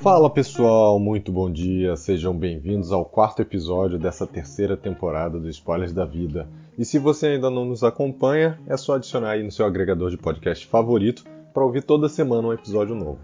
Fala pessoal, muito bom dia, sejam bem-vindos ao quarto episódio dessa terceira temporada do Spoilers da Vida. E se você ainda não nos acompanha, é só adicionar aí no seu agregador de podcast favorito para ouvir toda semana um episódio novo.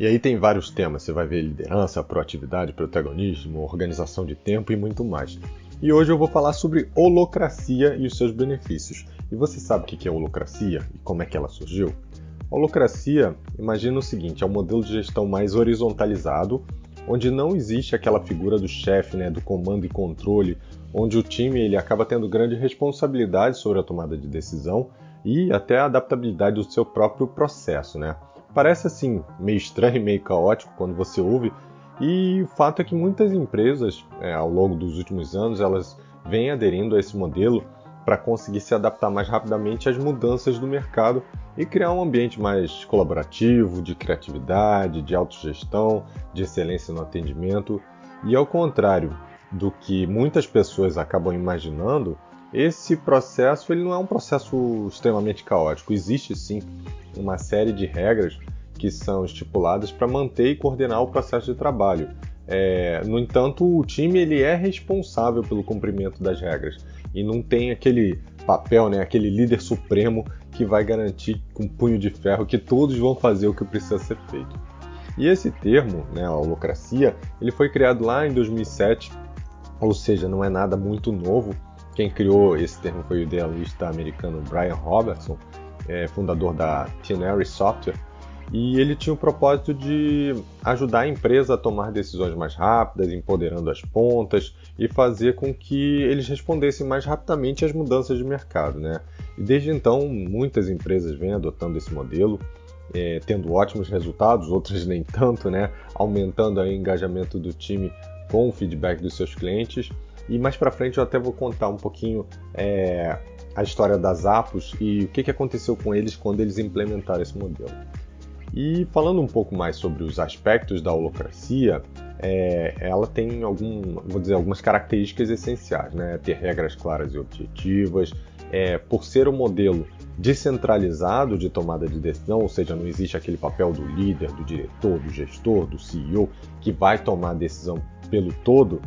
E aí tem vários temas, você vai ver liderança, proatividade, protagonismo, organização de tempo e muito mais. E hoje eu vou falar sobre holocracia e os seus benefícios. E você sabe o que é holocracia e como é que ela surgiu? Holocracia, imagina o seguinte, é um modelo de gestão mais horizontalizado, onde não existe aquela figura do chefe, né, do comando e controle, onde o time ele acaba tendo grande responsabilidade sobre a tomada de decisão e até a adaptabilidade do seu próprio processo, né? Parece assim meio estranho e meio caótico quando você ouve, e o fato é que muitas empresas, é, ao longo dos últimos anos, elas vêm aderindo a esse modelo para conseguir se adaptar mais rapidamente às mudanças do mercado e criar um ambiente mais colaborativo, de criatividade, de autogestão, de excelência no atendimento. E ao contrário do que muitas pessoas acabam imaginando, esse processo ele não é um processo extremamente caótico. Existe sim uma série de regras que são estipuladas para manter e coordenar o processo de trabalho. É, no entanto, o time ele é responsável pelo cumprimento das regras e não tem aquele papel, né, aquele líder supremo que vai garantir com punho de ferro que todos vão fazer o que precisa ser feito. E esse termo, né, a holocracia, ele foi criado lá em 2007, ou seja, não é nada muito novo. Quem criou esse termo foi o idealista americano Brian Robertson, é, fundador da Tinary Software, e ele tinha o propósito de ajudar a empresa a tomar decisões mais rápidas, empoderando as pontas e fazer com que eles respondessem mais rapidamente às mudanças de mercado. Né? E desde então, muitas empresas vêm adotando esse modelo, é, tendo ótimos resultados, outras nem tanto, né? aumentando o engajamento do time com o feedback dos seus clientes. E mais para frente eu até vou contar um pouquinho é, a história das Apos e o que, que aconteceu com eles quando eles implementaram esse modelo. E falando um pouco mais sobre os aspectos da holocracia, é, ela tem algum, vou dizer, algumas características essenciais, né? Ter regras claras e objetivas, é, por ser um modelo descentralizado de tomada de decisão, ou seja, não existe aquele papel do líder, do diretor, do gestor, do CEO que vai tomar a decisão pelo todo,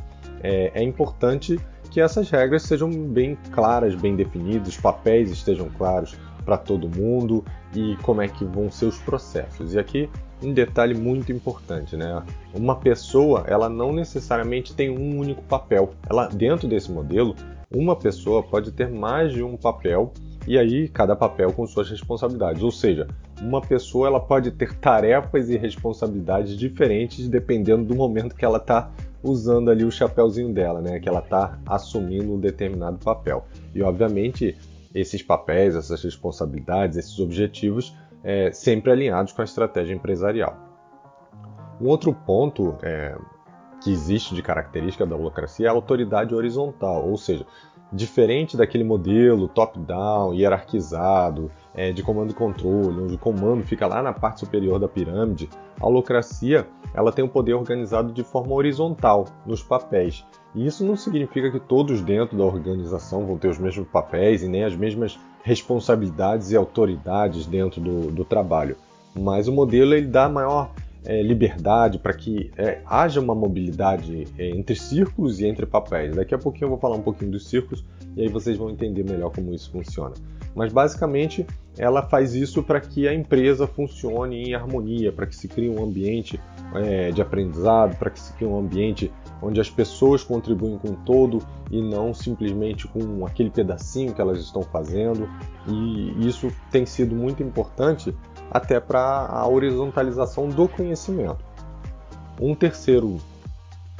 é, é importante que essas regras sejam bem claras, bem definidas, os papéis estejam claros, para todo mundo e como é que vão ser os processos. E aqui um detalhe muito importante, né? Uma pessoa, ela não necessariamente tem um único papel. Ela dentro desse modelo, uma pessoa pode ter mais de um papel e aí cada papel com suas responsabilidades. Ou seja, uma pessoa ela pode ter tarefas e responsabilidades diferentes dependendo do momento que ela está usando ali o chapéuzinho dela, né? Que ela está assumindo um determinado papel. E obviamente esses papéis, essas responsabilidades, esses objetivos é, sempre alinhados com a estratégia empresarial. Um outro ponto é, que existe de característica da holocracia é a autoridade horizontal, ou seja, diferente daquele modelo top-down, hierarquizado, é, de comando e controle, onde o comando fica lá na parte superior da pirâmide, a holocracia ela tem um poder organizado de forma horizontal, nos papéis, e isso não significa que todos dentro da organização vão ter os mesmos papéis e nem as mesmas responsabilidades e autoridades dentro do, do trabalho. Mas o modelo ele dá maior é, liberdade para que é, haja uma mobilidade é, entre círculos e entre papéis. Daqui a pouquinho eu vou falar um pouquinho dos círculos e aí vocês vão entender melhor como isso funciona. Mas basicamente ela faz isso para que a empresa funcione em harmonia, para que se crie um ambiente é, de aprendizado, para que se crie um ambiente onde as pessoas contribuem com todo e não simplesmente com aquele pedacinho que elas estão fazendo. E isso tem sido muito importante até para a horizontalização do conhecimento. Um terceiro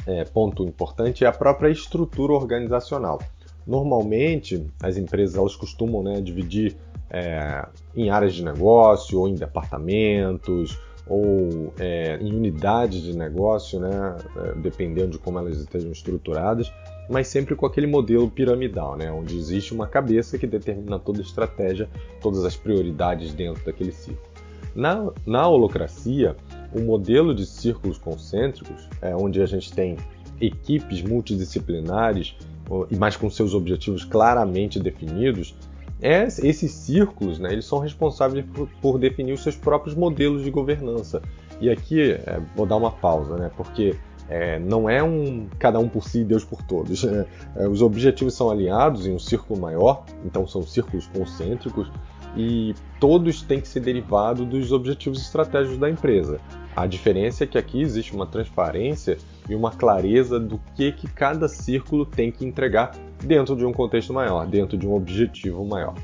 é, ponto importante é a própria estrutura organizacional. Normalmente, as empresas elas costumam né, dividir é, em áreas de negócio ou em departamentos ou é, em unidades de negócio, né, é, dependendo de como elas estejam estruturadas, mas sempre com aquele modelo piramidal, né, onde existe uma cabeça que determina toda a estratégia, todas as prioridades dentro daquele círculo. Na, na holocracia, o modelo de círculos concêntricos, é, onde a gente tem equipes multidisciplinares, mas com seus objetivos claramente definidos, esses círculos, né, eles são responsáveis por, por, definir os seus próprios modelos de governança. E aqui é, vou dar uma pausa, né, porque é, não é um cada um por si e Deus por todos. Né? É, os objetivos são alinhados em um círculo maior, então são círculos concêntricos e todos têm que ser derivados dos objetivos estratégicos da empresa. A diferença é que aqui existe uma transparência e uma clareza do que, que cada círculo tem que entregar dentro de um contexto maior, dentro de um objetivo maior.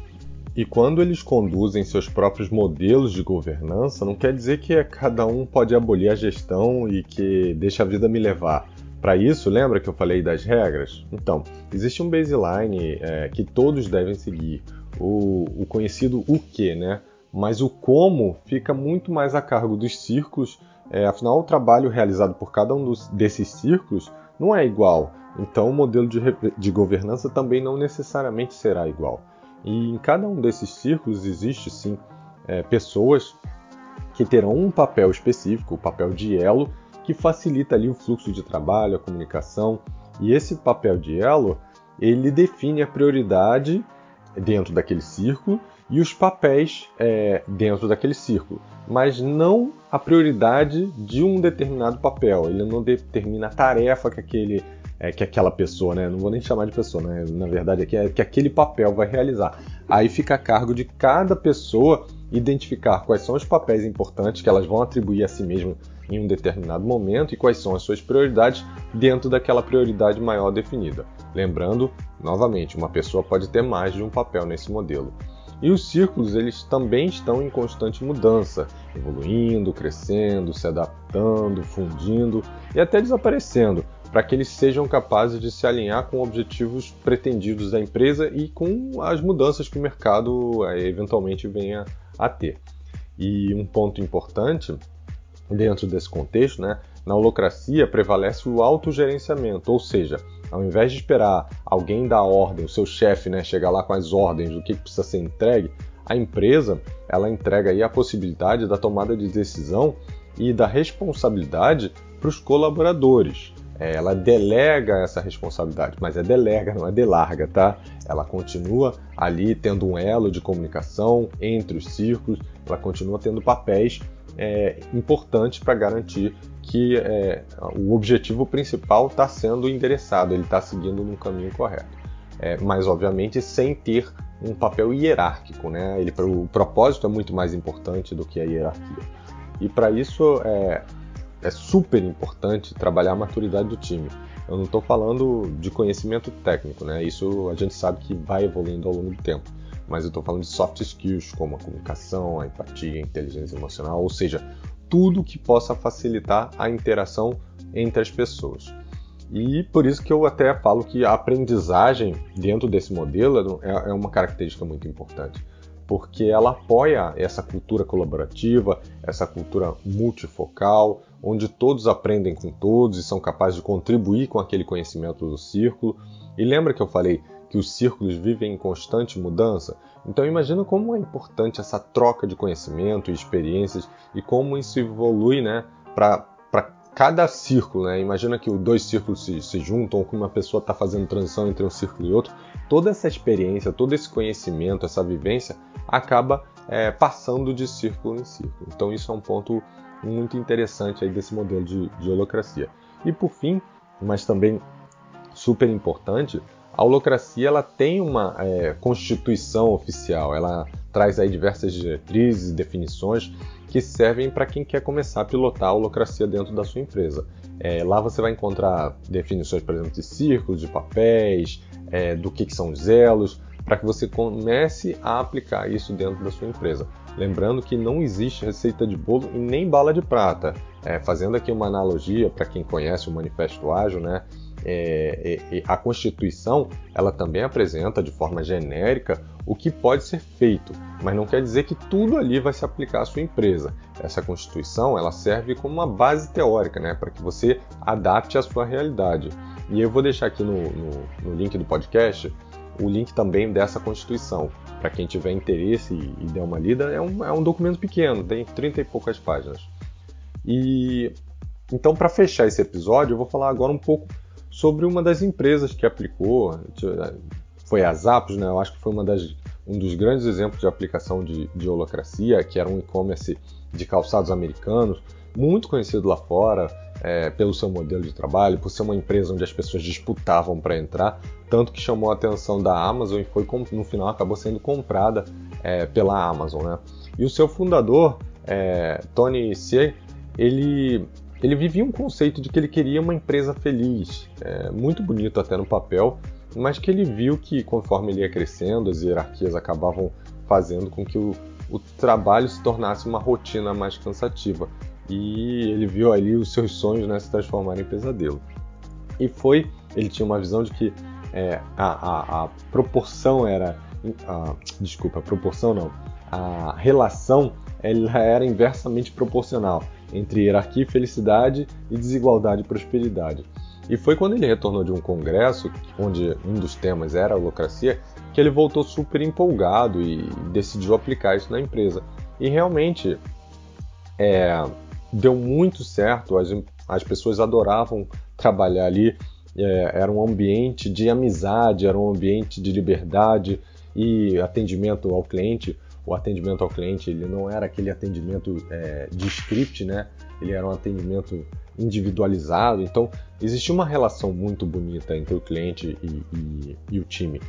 E quando eles conduzem seus próprios modelos de governança, não quer dizer que cada um pode abolir a gestão e que deixa a vida me levar. Para isso, lembra que eu falei das regras? Então, existe um baseline é, que todos devem seguir, o, o conhecido o que, né? Mas o como fica muito mais a cargo dos círculos, é, afinal, o trabalho realizado por cada um dos, desses círculos não é igual, então o modelo de, de governança também não necessariamente será igual. E em cada um desses círculos existe sim é, pessoas que terão um papel específico, o papel de elo, que facilita ali o fluxo de trabalho, a comunicação. E esse papel de elo, ele define a prioridade dentro daquele círculo e os papéis é, dentro daquele círculo, mas não a prioridade de um determinado papel. Ele não determina a tarefa que aquele é, que aquela pessoa, né? Não vou nem chamar de pessoa, né? Na verdade, é que, é que aquele papel vai realizar. Aí fica a cargo de cada pessoa identificar quais são os papéis importantes que elas vão atribuir a si mesma em um determinado momento e quais são as suas prioridades dentro daquela prioridade maior definida. Lembrando, novamente, uma pessoa pode ter mais de um papel nesse modelo. E os círculos eles também estão em constante mudança, evoluindo, crescendo, se adaptando, fundindo e até desaparecendo, para que eles sejam capazes de se alinhar com objetivos pretendidos da empresa e com as mudanças que o mercado eh, eventualmente venha a ter. E um ponto importante dentro desse contexto, né, na holocracia prevalece o autogerenciamento, ou seja, ao invés de esperar alguém dar ordem, o seu chefe né, chegar lá com as ordens do que precisa ser entregue, a empresa ela entrega aí a possibilidade da tomada de decisão e da responsabilidade para os colaboradores. É, ela delega essa responsabilidade, mas é delega, não é delarga, tá? Ela continua ali tendo um elo de comunicação entre os círculos, ela continua tendo papéis é, importantes para garantir que é, o objetivo principal está sendo endereçado, ele está seguindo no caminho correto. É, mas, obviamente, sem ter um papel hierárquico. Né? Ele, o propósito é muito mais importante do que a hierarquia. E para isso é, é super importante trabalhar a maturidade do time. Eu não estou falando de conhecimento técnico, né? isso a gente sabe que vai evoluindo ao longo do tempo. Mas eu estou falando de soft skills, como a comunicação, a empatia, a inteligência emocional, ou seja, tudo que possa facilitar a interação entre as pessoas. E por isso que eu até falo que a aprendizagem dentro desse modelo é, é uma característica muito importante, porque ela apoia essa cultura colaborativa, essa cultura multifocal, onde todos aprendem com todos e são capazes de contribuir com aquele conhecimento do círculo. E lembra que eu falei que os círculos vivem em constante mudança? Então imagina como é importante essa troca de conhecimento e experiências e como isso evolui né, para cada círculo. Né? Imagina que dois círculos se, se juntam ou que uma pessoa está fazendo transição entre um círculo e outro. Toda essa experiência, todo esse conhecimento, essa vivência acaba é, passando de círculo em círculo. Então isso é um ponto muito interessante aí desse modelo de, de holocracia. E por fim, mas também super importante, a holocracia ela tem uma é, constituição oficial, ela traz aí diversas diretrizes e definições que servem para quem quer começar a pilotar a holocracia dentro da sua empresa. É, lá você vai encontrar definições, por exemplo, de círculos, de papéis, é, do que, que são os elos, para que você comece a aplicar isso dentro da sua empresa. Lembrando que não existe receita de bolo e nem bala de prata. É, fazendo aqui uma analogia para quem conhece o Manifesto Ágil, né? É, é, a Constituição ela também apresenta de forma genérica o que pode ser feito, mas não quer dizer que tudo ali vai se aplicar à sua empresa. Essa Constituição ela serve como uma base teórica, né, para que você adapte à sua realidade. E eu vou deixar aqui no, no, no link do podcast o link também dessa Constituição. Para quem tiver interesse e, e der uma lida, é um, é um documento pequeno, tem 30 e poucas páginas. E então, para fechar esse episódio, eu vou falar agora um pouco sobre uma das empresas que aplicou, foi a Zappos, né? Eu acho que foi uma das, um dos grandes exemplos de aplicação de, de holocracia, que era um e-commerce de calçados americanos, muito conhecido lá fora é, pelo seu modelo de trabalho, por ser uma empresa onde as pessoas disputavam para entrar, tanto que chamou a atenção da Amazon e foi no final acabou sendo comprada é, pela Amazon, né? E o seu fundador, é, Tony Hsieh, ele ele vivia um conceito de que ele queria uma empresa feliz, é, muito bonito até no papel, mas que ele viu que conforme ele ia crescendo, as hierarquias acabavam fazendo com que o, o trabalho se tornasse uma rotina mais cansativa. E ele viu ali os seus sonhos né, se transformarem em pesadelo. E foi, ele tinha uma visão de que é, a, a, a, proporção era. A, desculpa, a proporção não. A relação ela era inversamente proporcional entre hierarquia e felicidade e desigualdade e prosperidade. E foi quando ele retornou de um congresso, onde um dos temas era a holocracia, que ele voltou super empolgado e decidiu aplicar isso na empresa. E realmente é, deu muito certo, as, as pessoas adoravam trabalhar ali, é, era um ambiente de amizade, era um ambiente de liberdade e atendimento ao cliente. O atendimento ao cliente ele não era aquele atendimento é, de script, né? Ele era um atendimento individualizado. Então, existia uma relação muito bonita entre o cliente e, e, e o time.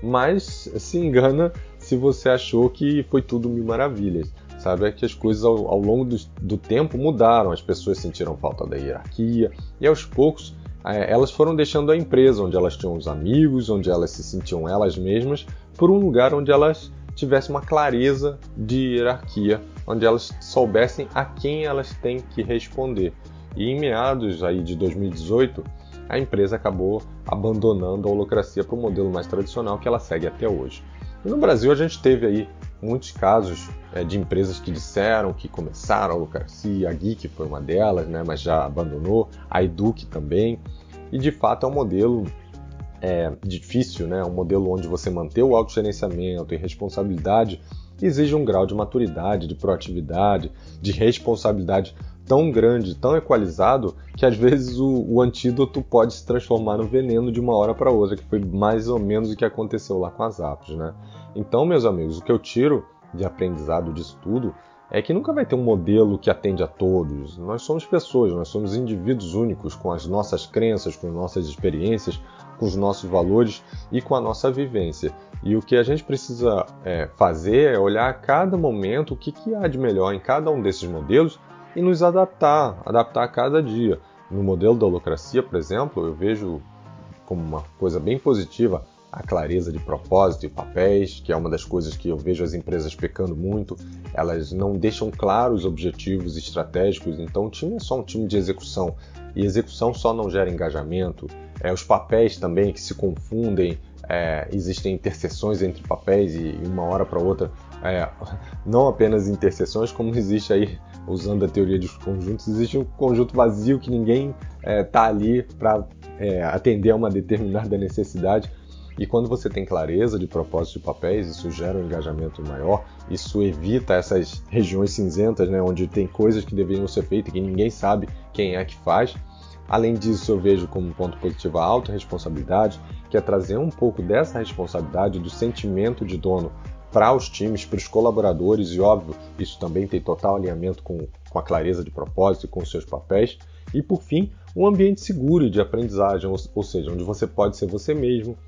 Mas se engana se você achou que foi tudo mil maravilhas. Sabe, é que as coisas ao, ao longo do, do, tempo mudaram, as pessoas sentiram falta da hierarquia e aos poucos é, elas foram deixando a empresa onde elas tinham os amigos, onde elas se sentiam elas mesmas, por um lugar onde elas tivessem uma clareza de hierarquia, onde elas soubessem a quem elas têm que responder. E em meados aí de 2018, a empresa acabou abandonando a holocracia para o modelo mais tradicional que ela segue até hoje. E no Brasil a gente teve aí muitos casos é, de empresas que disseram que começaram a holocracia, a Geek foi uma delas, né, mas já abandonou, a Eduque também. E de fato é um modelo é, difícil, né, um modelo onde você manter o autogerenciamento e responsabilidade exige um grau de maturidade, de proatividade, de responsabilidade tão grande, tão equalizado, que às vezes o, o, antídoto pode se transformar no veneno de uma hora para outra, que foi mais ou menos o que aconteceu lá com as apps, né? Então, meus amigos, o que eu tiro de aprendizado disso tudo é que nunca vai ter um modelo que atende a todos. Nós somos pessoas, nós somos indivíduos únicos com as nossas crenças, com nossas experiências, com os nossos valores e com a nossa vivência. E o que a gente precisa é, fazer é olhar a cada momento o que, que há de melhor em cada um desses modelos e nos adaptar, adaptar a cada dia. No modelo da holocracia, por exemplo, eu vejo como uma coisa bem positiva a clareza de propósito e papéis, que é uma das coisas que eu vejo as empresas pecando muito. Elas não deixam claros os objetivos estratégicos, então o time é só um time de execução. E execução só não gera engajamento. É, os papéis também que se confundem, é, existem interseções entre papéis e, uma hora para outra, é, não apenas interseções, como existe aí usando a teoria dos conjuntos, existe um conjunto vazio que ninguém está é, ali para é, atender a uma determinada necessidade. E quando você tem clareza de propósitos de papéis, isso gera um engajamento maior, isso evita essas regiões cinzentas, né, onde tem coisas que deveriam ser feitas e que ninguém sabe quem é que faz. Além disso, eu vejo como ponto positivo a autorresponsabilidade, que é trazer um pouco dessa responsabilidade, do sentimento de dono para os times, para os colaboradores, e óbvio, isso também tem total alinhamento com, com a clareza de propósito e com os seus papéis. E por fim, um ambiente seguro de aprendizagem, ou, ou seja, onde você pode ser você mesmo,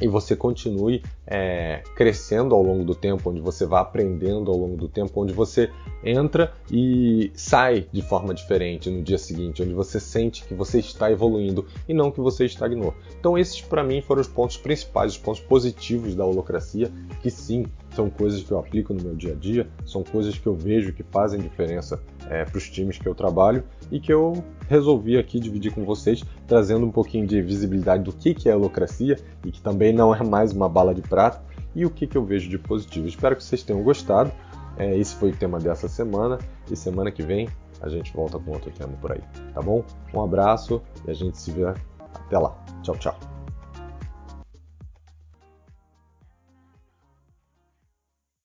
e você continue é, crescendo ao longo do tempo, onde você vai aprendendo ao longo do tempo, onde você entra e sai de forma diferente no dia seguinte, onde você sente que você está evoluindo e não que você estagnou. Então esses para mim foram os pontos principais, os pontos positivos da holocracia, que sim, são coisas que eu aplico no meu dia a dia, são coisas que eu vejo que fazem diferença é, para os times que eu trabalho e que eu resolvi aqui dividir com vocês, trazendo um pouquinho de visibilidade do que, que é a holocracia e que também não é mais uma bala de prata e o que, que eu vejo de positivo. Espero que vocês tenham gostado. É, esse foi o tema dessa semana e semana que vem a gente volta com outro tema por aí, tá bom? Um abraço e a gente se vê até lá. Tchau, tchau.